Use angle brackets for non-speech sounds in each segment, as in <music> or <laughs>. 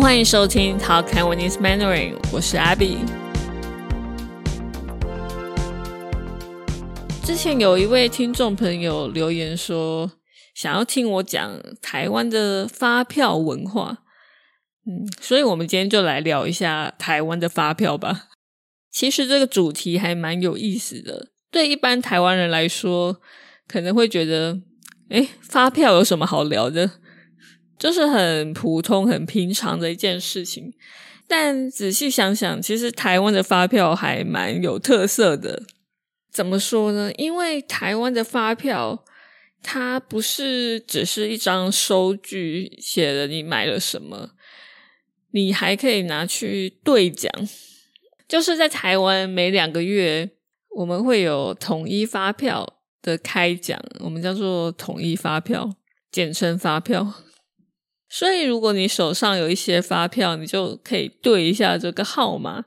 欢迎收听 Talk Taiwanese Mandarin，我是 Abby。之前有一位听众朋友留言说，想要听我讲台湾的发票文化。嗯，所以我们今天就来聊一下台湾的发票吧。其实这个主题还蛮有意思的，对一般台湾人来说，可能会觉得，哎，发票有什么好聊的？就是很普通、很平常的一件事情。但仔细想想，其实台湾的发票还蛮有特色的。怎么说呢？因为台湾的发票，它不是只是一张收据，写了你买了什么。你还可以拿去兑奖，就是在台湾每两个月我们会有统一发票的开奖，我们叫做统一发票，简称发票。所以如果你手上有一些发票，你就可以对一下这个号码。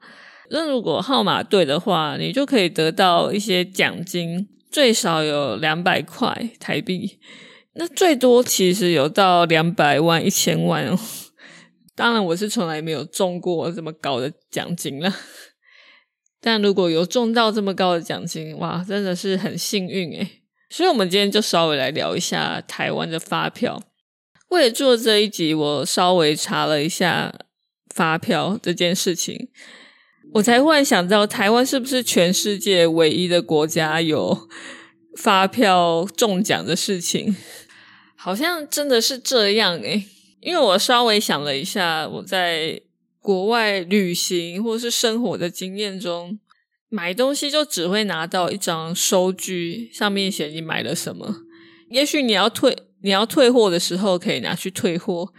那如果号码对的话，你就可以得到一些奖金，最少有两百块台币，那最多其实有到两百万、一千万哦。<laughs> 当然，我是从来没有中过这么高的奖金了。<laughs> 但如果有中到这么高的奖金，哇，真的是很幸运诶所以，我们今天就稍微来聊一下台湾的发票。为了做这一集，我稍微查了一下发票这件事情，我才忽然想到，台湾是不是全世界唯一的国家有发票中奖的事情？好像真的是这样诶因为我稍微想了一下，我在国外旅行或是生活的经验中，买东西就只会拿到一张收据，上面写你买了什么。也许你要退，你要退货的时候可以拿去退货，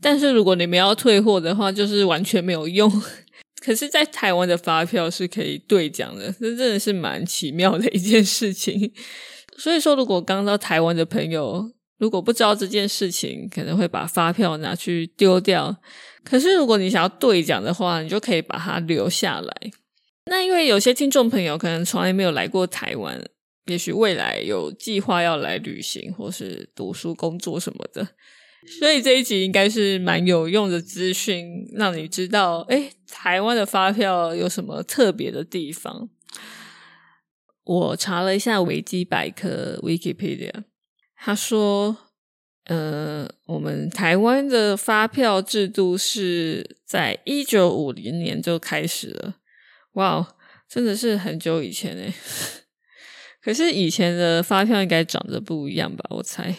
但是如果你们要退货的话，就是完全没有用。<laughs> 可是，在台湾的发票是可以兑奖的，这真的是蛮奇妙的一件事情。<laughs> 所以说，如果刚到台湾的朋友，如果不知道这件事情，可能会把发票拿去丢掉。可是如果你想要兑奖的话，你就可以把它留下来。那因为有些听众朋友可能从来没有来过台湾，也许未来有计划要来旅行或是读书、工作什么的，所以这一集应该是蛮有用的资讯，让你知道，哎，台湾的发票有什么特别的地方。我查了一下维基百科 （Wikipedia）。他说：“呃，我们台湾的发票制度是在一九五零年就开始了，哇，真的是很久以前诶可是以前的发票应该长得不一样吧？我猜。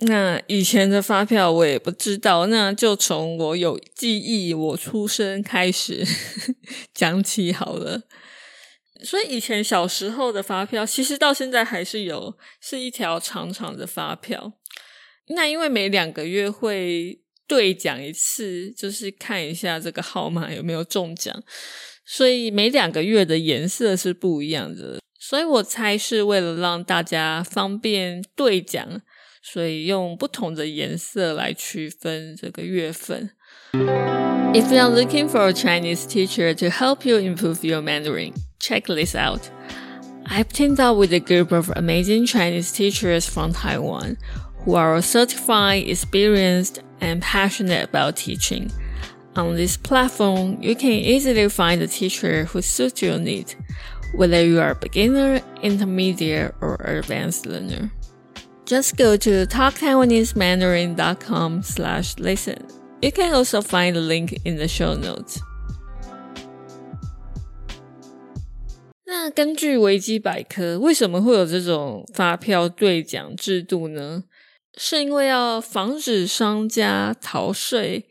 那以前的发票我也不知道，那就从我有记忆、我出生开始 <laughs> 讲起好了。”所以以前小时候的发票，其实到现在还是有，是一条长长的发票。那因为每两个月会兑奖一次，就是看一下这个号码有没有中奖，所以每两个月的颜色是不一样的。所以我猜是为了让大家方便兑奖，所以用不同的颜色来区分这个月份。If you are looking for a Chinese teacher to help you improve your Mandarin. Check this out. I've teamed up with a group of amazing Chinese teachers from Taiwan who are certified, experienced, and passionate about teaching. On this platform, you can easily find a teacher who suits your needs, whether you are a beginner, intermediate, or advanced learner. Just go to talktaiwanesemandarin.com slash listen. You can also find the link in the show notes. 那根据维基百科，为什么会有这种发票兑奖制度呢？是因为要防止商家逃税，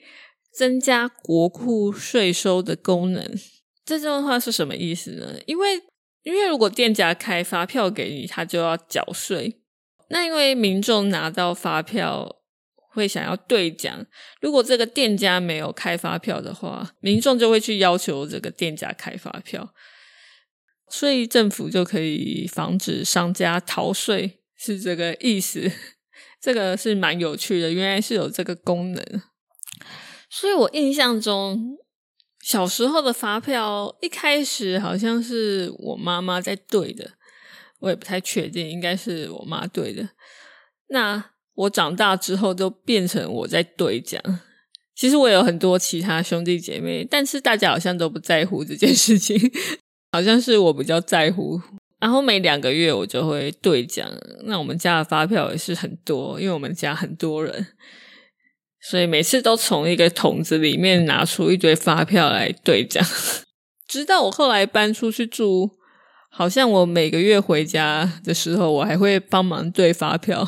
增加国库税收的功能。这段话是什么意思呢？因为 因为如果店家开发票给你，他就要缴税。那因为民众拿到发票会想要兑奖，如果这个店家没有开发票的话，民众就会去要求这个店家开发票。所以政府就可以防止商家逃税，是这个意思。<laughs> 这个是蛮有趣的，原来是有这个功能。所以我印象中，小时候的发票一开始好像是我妈妈在对的，我也不太确定，应该是我妈对的。那我长大之后就变成我在兑奖，其实我有很多其他兄弟姐妹，但是大家好像都不在乎这件事情，<laughs> 好像是我比较在乎。然后每两个月我就会兑奖，那我们家的发票也是很多，因为我们家很多人，所以每次都从一个桶子里面拿出一堆发票来兑奖。<laughs> 直到我后来搬出去住，好像我每个月回家的时候，我还会帮忙兑发票。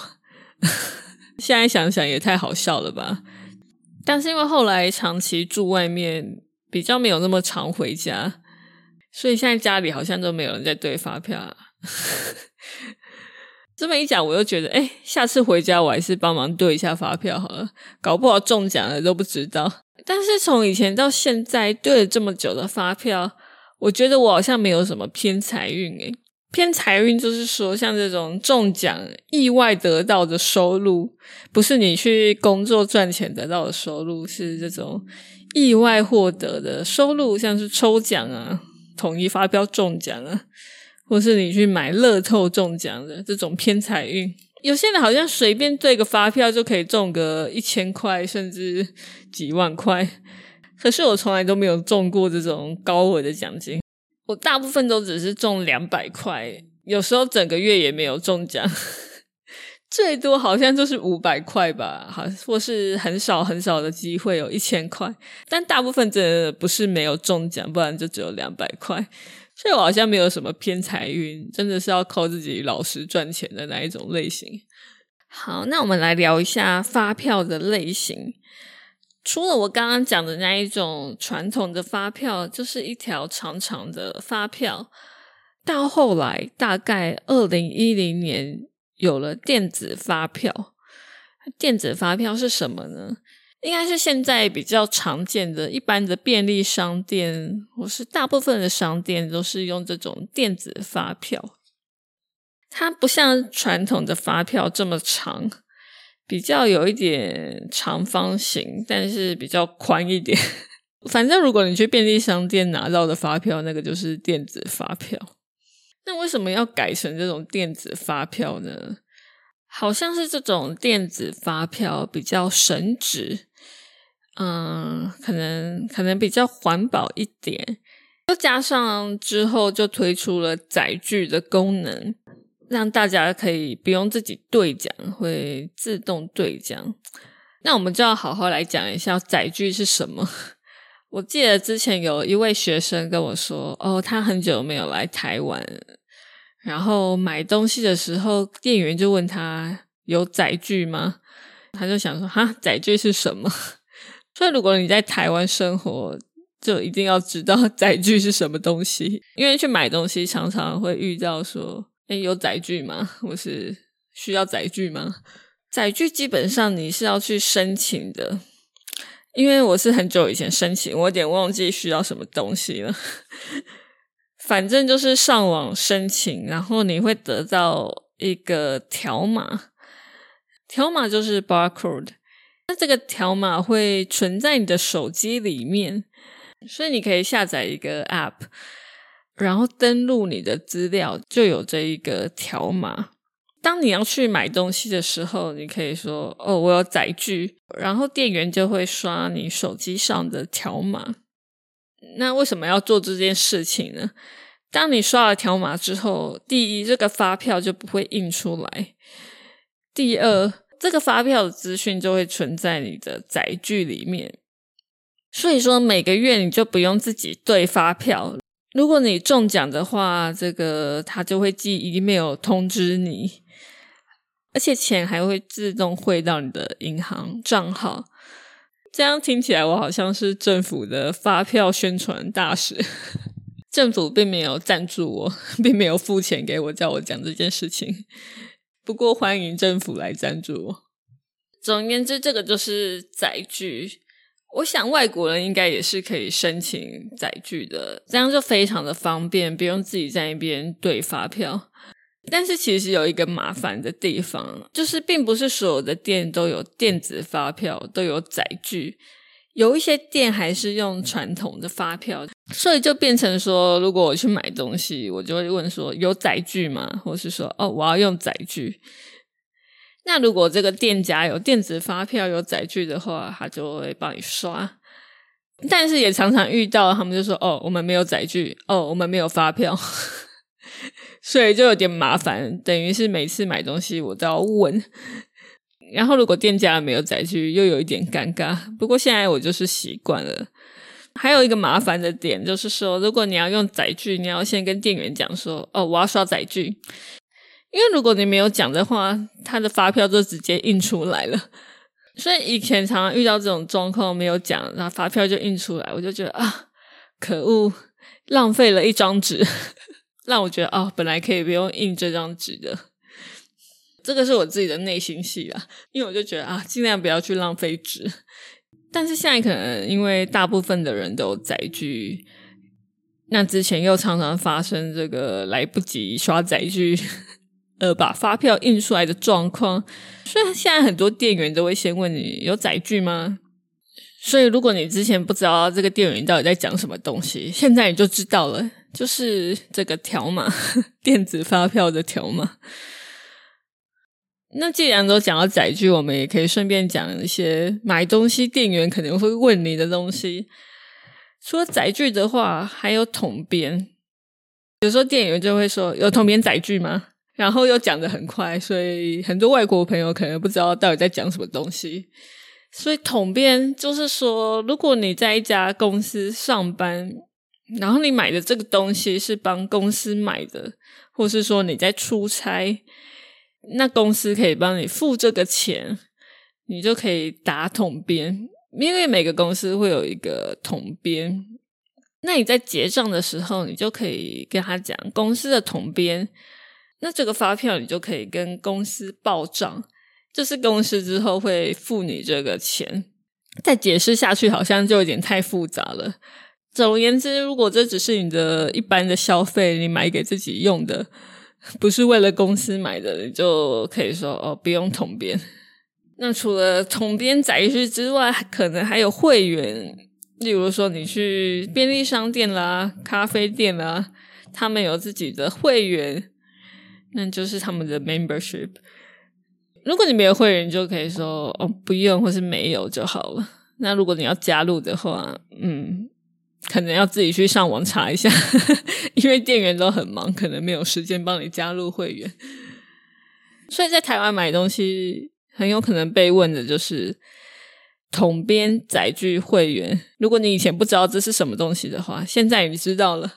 <laughs> 现在想想也太好笑了吧！但是因为后来长期住外面，比较没有那么常回家。所以现在家里好像都没有人在兑发票。这么一讲，我又觉得，哎，下次回家我还是帮忙兑一下发票好了，搞不好中奖了都不知道。但是从以前到现在兑了这么久的发票，我觉得我好像没有什么偏财运诶。偏财运就是说，像这种中奖意外得到的收入，不是你去工作赚钱得到的收入，是这种意外获得的收入，像是抽奖啊。统一发票中奖啊，或是你去买乐透中奖的这种偏财运，有些人好像随便对个发票就可以中个一千块，甚至几万块。可是我从来都没有中过这种高额的奖金，我大部分都只是中两百块，有时候整个月也没有中奖。最多好像就是五百块吧，好，或是很少很少的机会有一千块，但大部分真的不是没有中奖，不然就只有两百块。所以我好像没有什么偏财运，真的是要靠自己老实赚钱的那一种类型。好，那我们来聊一下发票的类型。除了我刚刚讲的那一种传统的发票，就是一条长长的发票，到后来大概二零一零年。有了电子发票，电子发票是什么呢？应该是现在比较常见的，一般的便利商店或是大部分的商店都是用这种电子发票。它不像传统的发票这么长，比较有一点长方形，但是比较宽一点。<laughs> 反正如果你去便利商店拿到的发票，那个就是电子发票。那为什么要改成这种电子发票呢？好像是这种电子发票比较省纸，嗯，可能可能比较环保一点。又加上之后就推出了载具的功能，让大家可以不用自己兑奖，会自动兑奖。那我们就要好好来讲一下载具是什么。<laughs> 我记得之前有一位学生跟我说：“哦，他很久没有来台湾，然后买东西的时候，店员就问他有载具吗？他就想说：哈，载具是什么？所以如果你在台湾生活，就一定要知道 <laughs> 载具是什么东西，因为去买东西常常会遇到说：哎，有载具吗？我是需要载具吗？载具基本上你是要去申请的。”因为我是很久以前申请，我有点忘记需要什么东西了。<laughs> 反正就是上网申请，然后你会得到一个条码，条码就是 barcode。那这个条码会存在你的手机里面，所以你可以下载一个 app，然后登录你的资料，就有这一个条码。当你要去买东西的时候，你可以说：“哦，我有载具。”然后店员就会刷你手机上的条码。那为什么要做这件事情呢？当你刷了条码之后，第一，这个发票就不会印出来；第二，这个发票的资讯就会存在你的载具里面。所以说，每个月你就不用自己对发票。如果你中奖的话，这个他就会寄 email 通知你。而且钱还会自动汇到你的银行账号，这样听起来我好像是政府的发票宣传大使。<laughs> 政府并没有赞助我，并没有付钱给我，叫我讲这件事情。不过欢迎政府来赞助我。总而言之，这个就是载具。我想外国人应该也是可以申请载具的，这样就非常的方便，不用自己在那边对发票。但是其实有一个麻烦的地方，就是并不是所有的店都有电子发票，都有载具，有一些店还是用传统的发票，所以就变成说，如果我去买东西，我就会问说有载具吗？或是说哦，我要用载具。那如果这个店家有电子发票有载具的话，他就会帮你刷。但是也常常遇到，他们就说：“哦，我们没有载具，哦，我们没有发票。<laughs> ”所以就有点麻烦，等于是每次买东西我都要问。然后如果店家没有载具，又有一点尴尬。不过现在我就是习惯了。还有一个麻烦的点就是说，如果你要用载具，你要先跟店员讲说：“哦，我要刷载具。”因为如果你没有讲的话，他的发票就直接印出来了。<laughs> 所以以前常常遇到这种状况，没有讲，然后发票就印出来，我就觉得啊，可恶，浪费了一张纸，<laughs> 让我觉得啊，本来可以不用印这张纸的。这个是我自己的内心戏啊，因为我就觉得啊，尽量不要去浪费纸。但是现在可能因为大部分的人都载具，那之前又常常发生这个来不及刷载具，呃，把发票印出来的状况。所以现在很多店员都会先问你有载具吗？所以如果你之前不知道这个店员到底在讲什么东西，现在你就知道了，就是这个条码，<laughs> 电子发票的条码。那既然都讲到载具，我们也可以顺便讲一些买东西店员可能会问你的东西。除了载具的话，还有统编。有时候店员就会说：“有统编载具吗？”然后又讲的很快，所以很多外国朋友可能不知道到底在讲什么东西。所以统编就是说，如果你在一家公司上班，然后你买的这个东西是帮公司买的，或是说你在出差。那公司可以帮你付这个钱，你就可以打统编，因为每个公司会有一个统编。那你在结账的时候，你就可以跟他讲公司的统编。那这个发票你就可以跟公司报账，就是公司之后会付你这个钱。再解释下去好像就有点太复杂了。总而言之，如果这只是你的一般的消费，你买给自己用的。<laughs> 不是为了公司买的，你就可以说哦，不用统编。<laughs> 那除了统编载具之外，可能还有会员，例如说你去便利商店啦、咖啡店啦，他们有自己的会员，那就是他们的 membership。如果你没有会员，就可以说哦，不用或是没有就好了。那如果你要加入的话，嗯。可能要自己去上网查一下，<laughs> 因为店员都很忙，可能没有时间帮你加入会员。所以在台湾买东西，很有可能被问的就是统编载具会员。如果你以前不知道这是什么东西的话，现在你知道了。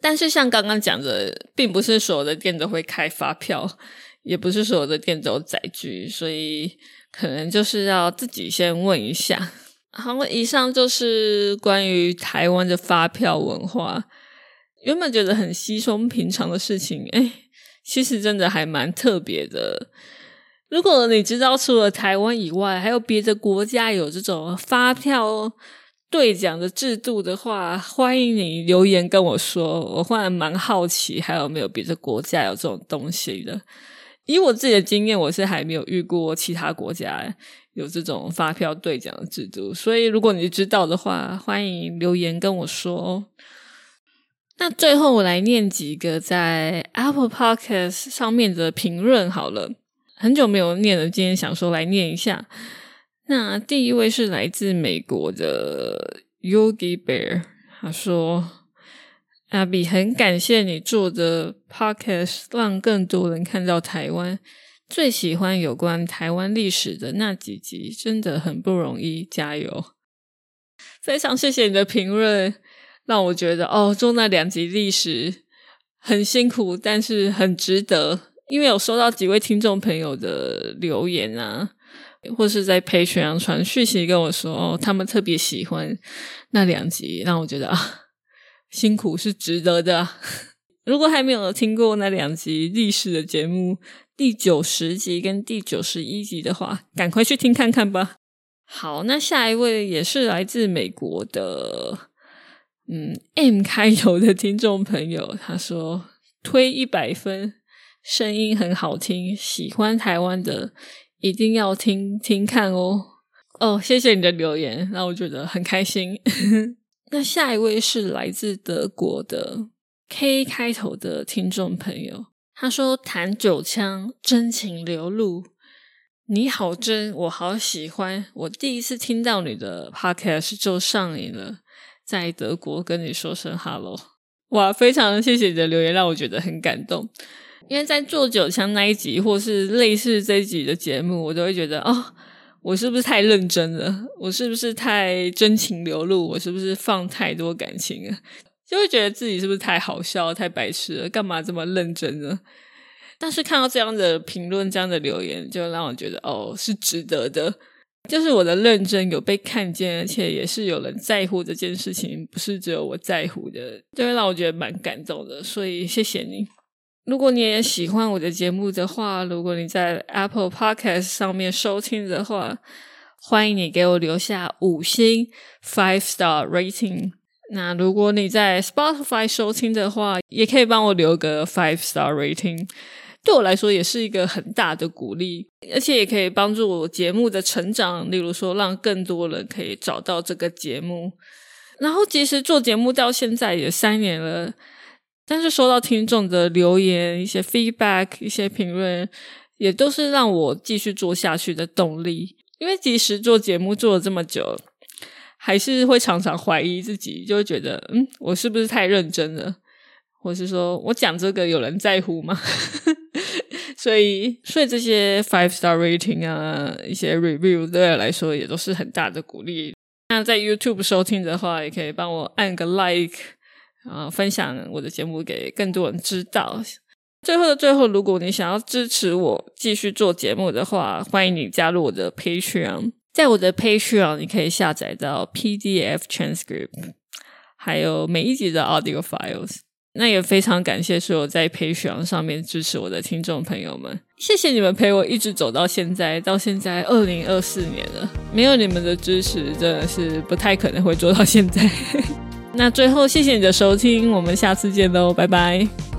但是像刚刚讲的，并不是所有的店都会开发票，也不是所有的店都有载具，所以可能就是要自己先问一下。好，以上就是关于台湾的发票文化。原本觉得很稀松平常的事情，哎，其实真的还蛮特别的。如果你知道除了台湾以外，还有别的国家有这种发票兑奖的制度的话，欢迎你留言跟我说。我忽然蛮好奇，还有没有别的国家有这种东西的？以我自己的经验，我是还没有遇过其他国家。有这种发票兑奖的制度，所以如果你知道的话，欢迎留言跟我说。那最后我来念几个在 Apple Podcast 上面的评论好了，很久没有念了，今天想说来念一下。那第一位是来自美国的 Yogi Bear，他说：“阿比很感谢你做的 Podcast，让更多人看到台湾。”最喜欢有关台湾历史的那几集，真的很不容易，加油！非常谢谢你的评论，让我觉得哦，做那两集历史很辛苦，但是很值得。因为有收到几位听众朋友的留言啊，或是在陪学阳传讯息跟我说，哦，他们特别喜欢那两集，让我觉得啊，辛苦是值得的。如果还没有听过那两集历史的节目，第九十集跟第九十一集的话，赶快去听看看吧。好，那下一位也是来自美国的，嗯，M 开头的听众朋友，他说推一百分，声音很好听，喜欢台湾的一定要听听看哦。哦，谢谢你的留言，让我觉得很开心。<laughs> 那下一位是来自德国的 K 开头的听众朋友。他说：“弹九腔，真情流露，你好真，我好喜欢。我第一次听到你的 podcast 就上瘾了，在德国跟你说声 hello。哇，非常谢谢你的留言，让我觉得很感动。因为在做九腔那一集，或是类似这一集的节目，我都会觉得哦，我是不是太认真了？我是不是太真情流露？我是不是放太多感情了？就会觉得自己是不是太好笑、太白痴了？干嘛这么认真呢？但是看到这样的评论、这样的留言，就让我觉得哦，是值得的。就是我的认真有被看见，而且也是有人在乎这件事情，不是只有我在乎的，就会让我觉得蛮感动的。所以谢谢你。如果你也喜欢我的节目的话，如果你在 Apple Podcast 上面收听的话，欢迎你给我留下五星 five star rating。那如果你在 Spotify 收听的话，也可以帮我留个 five star rating。对我来说也是一个很大的鼓励，而且也可以帮助我节目的成长。例如说，让更多人可以找到这个节目。然后，其实做节目到现在也三年了，但是收到听众的留言、一些 feedback、一些评论，也都是让我继续做下去的动力。因为即使做节目做了这么久，还是会常常怀疑自己，就会觉得，嗯，我是不是太认真了？或是说我讲这个有人在乎吗？<laughs> 所以，所以这些 five star rating 啊，一些 review 对我来说也都是很大的鼓励。那在 YouTube 收听的话，也可以帮我按个 like 啊，分享我的节目给更多人知道。最后的最后，如果你想要支持我继续做节目的话，欢迎你加入我的 Patreon。在我的 Patreon，你可以下载到 PDF transcript，还有每一集的 audio files。那也非常感谢所有在 Patreon 上面支持我的听众朋友们，谢谢你们陪我一直走到现在，到现在二零二四年了，没有你们的支持，真的是不太可能会做到现在。<laughs> 那最后，谢谢你的收听，我们下次见喽，拜拜。